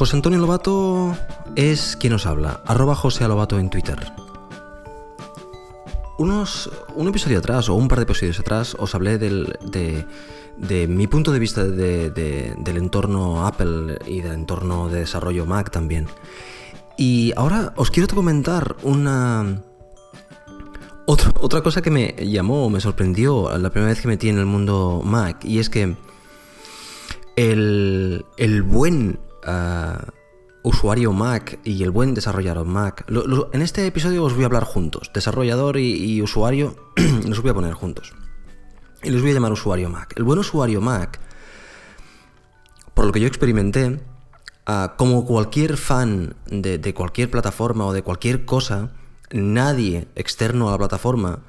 José Antonio Lobato es quien os habla, arroba José Lobato en Twitter. Unos, un episodio atrás, o un par de episodios atrás, os hablé del, de, mi punto de vista de, de, del entorno Apple y del entorno de desarrollo Mac también. Y ahora os quiero comentar una... Otra, otra cosa que me llamó, me sorprendió la primera vez que metí en el mundo Mac, y es que el, el buen usuario Mac y el buen desarrollador Mac. En este episodio os voy a hablar juntos. Desarrollador y, usuario los voy a poner juntos. Y los voy a llamar usuario Mac. El buen usuario Mac, por lo que yo experimenté, uh, como cualquier fan de, cualquier plataforma o de cualquier cosa, nadie externo a la plataforma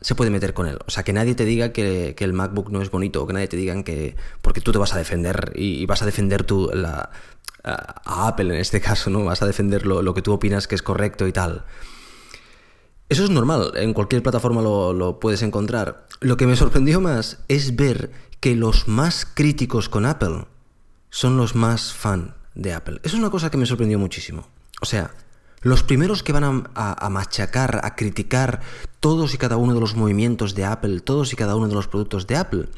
Se puede meter con él. O sea, que nadie te diga que, el MacBook no es bonito, o que nadie te digan que. porque tú te vas a defender y, vas a defender tu, la, a Apple en este caso, ¿no? Vas a defender lo, lo, que tú opinas que es correcto y tal. Eso es normal, en cualquier plataforma lo, lo puedes encontrar. Lo que me sorprendió más es ver que los más críticos con Apple son los más fan de Apple. Eso es una cosa que me sorprendió muchísimo. O sea, los primeros que van a, machacar, a criticar todos y cada uno de los movimientos de Apple, todos y cada uno de los productos de Apple,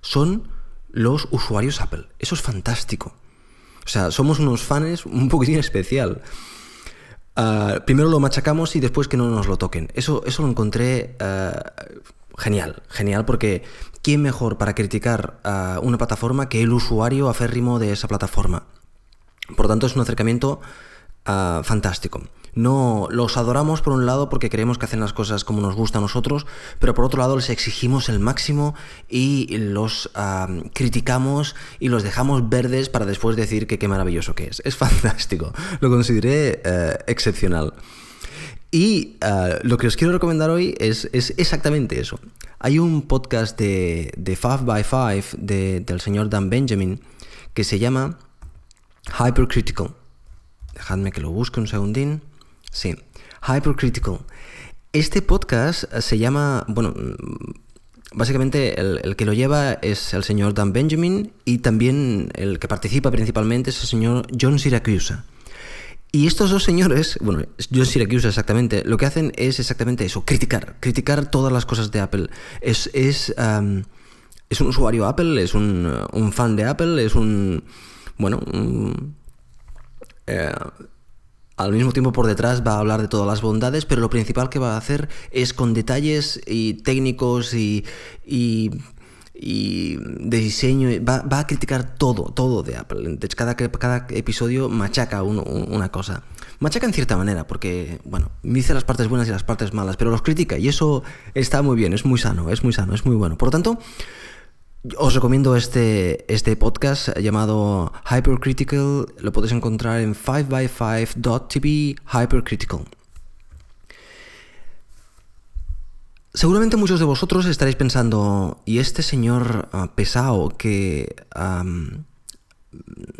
son los usuarios Apple. Eso es fantástico. O sea, somos unos fans un poquitín especial. Uh, primero lo machacamos y después que no nos lo toquen. Eso, eso lo encontré uh, genial, genial porque ¿quién mejor para criticar uh, una plataforma que el usuario aférrimo de esa plataforma? Por tanto, es un acercamiento Uh, fantástico. No los adoramos por un lado porque creemos que hacen las cosas como nos gusta a nosotros, pero por otro lado les exigimos el máximo y los uh, criticamos y los dejamos verdes para después decir que qué maravilloso que es. Es fantástico. Lo consideré uh, excepcional. Y lo que os quiero recomendar hoy es, es, exactamente eso. Hay un podcast de, de 5x5 de, del señor Dan Benjamin que se llama Hypercritical. Dejadme que lo busque un segundín. Sí, Hypercritical. Este podcast se llama, bueno, básicamente el, que lo lleva es el señor Dan Benjamin y también el que participa principalmente es el señor John Siracusa. Y estos dos señores, bueno, John Siracusa exactamente, lo que hacen es exactamente eso, criticar, criticar todas las cosas de Apple. Es, es, es un usuario Apple, es un, fan de Apple, es un, bueno, eh, al mismo tiempo por detrás va a hablar de todas las bondades, pero lo principal que va a hacer es con detalles y técnicos y, y, y de diseño, va, va, a criticar todo, todo de Apple. Cada, cada episodio machaca una cosa. Machaca en cierta manera, porque, bueno, dice las partes buenas y las partes malas, pero los critica y eso está muy bien, es muy sano, es muy sano, es muy bueno. Por lo tanto, os recomiendo este, este podcast llamado Hypercritical. Lo podéis encontrar en 5by5.tv Hypercritical. Seguramente muchos de vosotros estaréis pensando, ¿y este señor uh, pesado que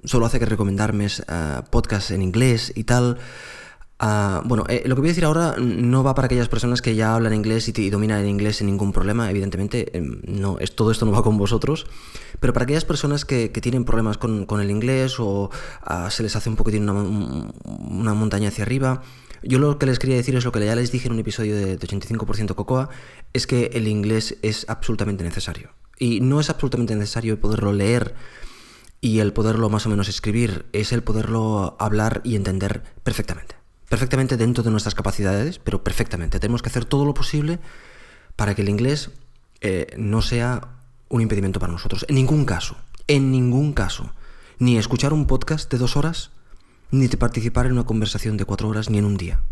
solo hace que recomendarme uh, podcasts en inglés y tal? Uh, bueno, eh, lo que voy a decir ahora no va para aquellas personas que ya hablan inglés y, dominan el inglés sin ningún problema, evidentemente, eh, no, todo esto no va con vosotros, pero para aquellas personas que, tienen problemas con, el inglés o uh, se les hace un poquitín una, una, montaña hacia arriba, yo lo que les quería decir es lo que ya les dije en un episodio de, de 85% Cocoa, es que el inglés es absolutamente necesario. Y no es absolutamente necesario poderlo leer y el poderlo más o menos escribir, es el poderlo hablar y entender perfectamente perfectamente dentro de nuestras capacidades, pero perfectamente. Tenemos que hacer todo lo posible para que el inglés eh, no sea un impedimento para nosotros. En ningún caso, en ningún caso. Ni escuchar un podcast de dos horas, ni participar en una conversación de cuatro horas, ni en un día.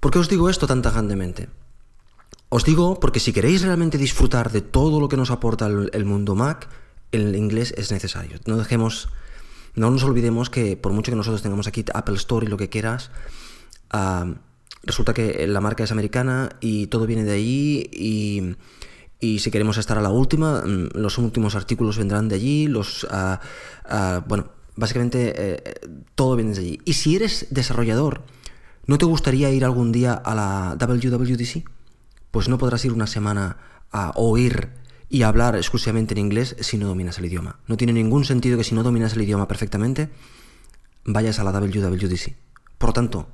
¿Por qué os digo esto tan tajantemente? Os digo porque si queréis realmente disfrutar de todo lo que nos aporta el, el mundo Mac, el inglés es necesario. No dejemos no nos olvidemos que por mucho que nosotros tengamos aquí Apple Store y lo que quieras, uh, resulta que la marca es americana y todo viene de allí y, y, si queremos estar a la última, mm, los últimos artículos vendrán de allí, los... Uh, uh, bueno, básicamente eh, todo viene de allí. Y si eres desarrollador, ¿no te gustaría ir algún día a la WWDC? Pues no podrás ir una semana a oír y hablar exclusivamente en inglés si no dominas el idioma. No tiene ningún sentido que si no dominas el idioma perfectamente, vayas a la WWDC. Por lo tanto,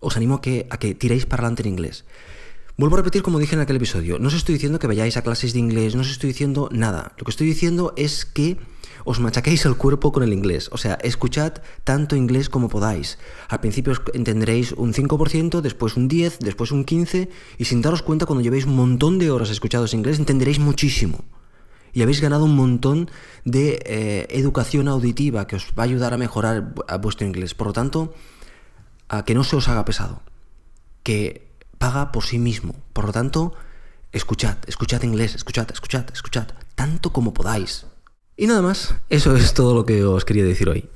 os animo a que, a que tiréis para adelante en inglés. Vuelvo a repetir como dije en aquel episodio, no os estoy diciendo que vayáis a clases de inglés, no os estoy diciendo nada. Lo que estoy diciendo es que os machaquéis el cuerpo con el inglés. O sea, escuchad tanto inglés como podáis. Al principio entenderéis un 5%, después un 10%, después un 15%, y sin daros cuenta cuando llevéis un montón de horas escuchados inglés, entenderéis muchísimo. Y habéis ganado un montón de eh, educación auditiva que os va a ayudar a mejorar vuestro inglés. Por lo tanto, a que no se os haga pesado. Que paga por sí mismo. Por lo tanto, escuchad, escuchad inglés, escuchad, escuchad, escuchad, tanto como podáis. Y nada más, eso es todo lo que os quería decir hoy.